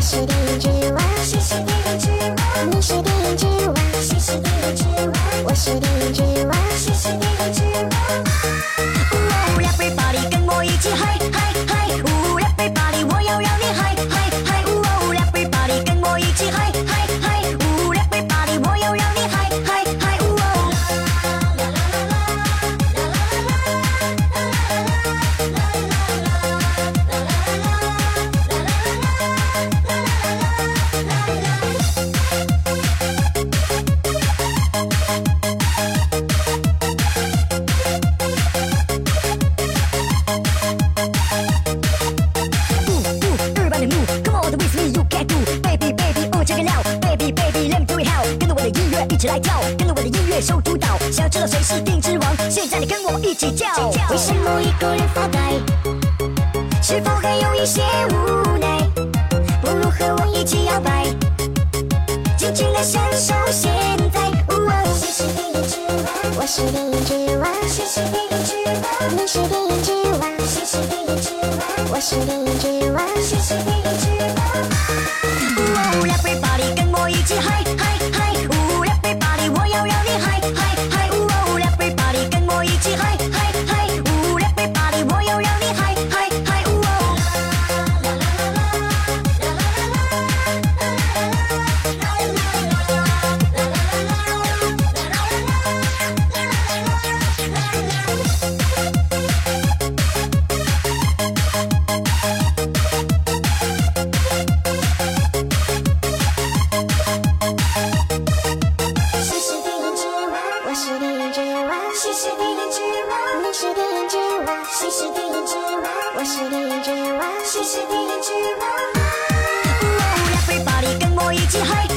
王，我是电影 起来跳，跟着我的音乐受主导。想要知道谁是电影之王？现在你跟我一起叫。为什么一个人发呆？是否还有一些无奈？不如和我一起摇摆，尽情的享受现在。谁是电影之王？我是电影之王。谁是电影之王？你是电影之王。谁是电影之王？我是电影之王。谁是电影之王我是电影之王。谁是电影之王？Everybody 跟我一起嗨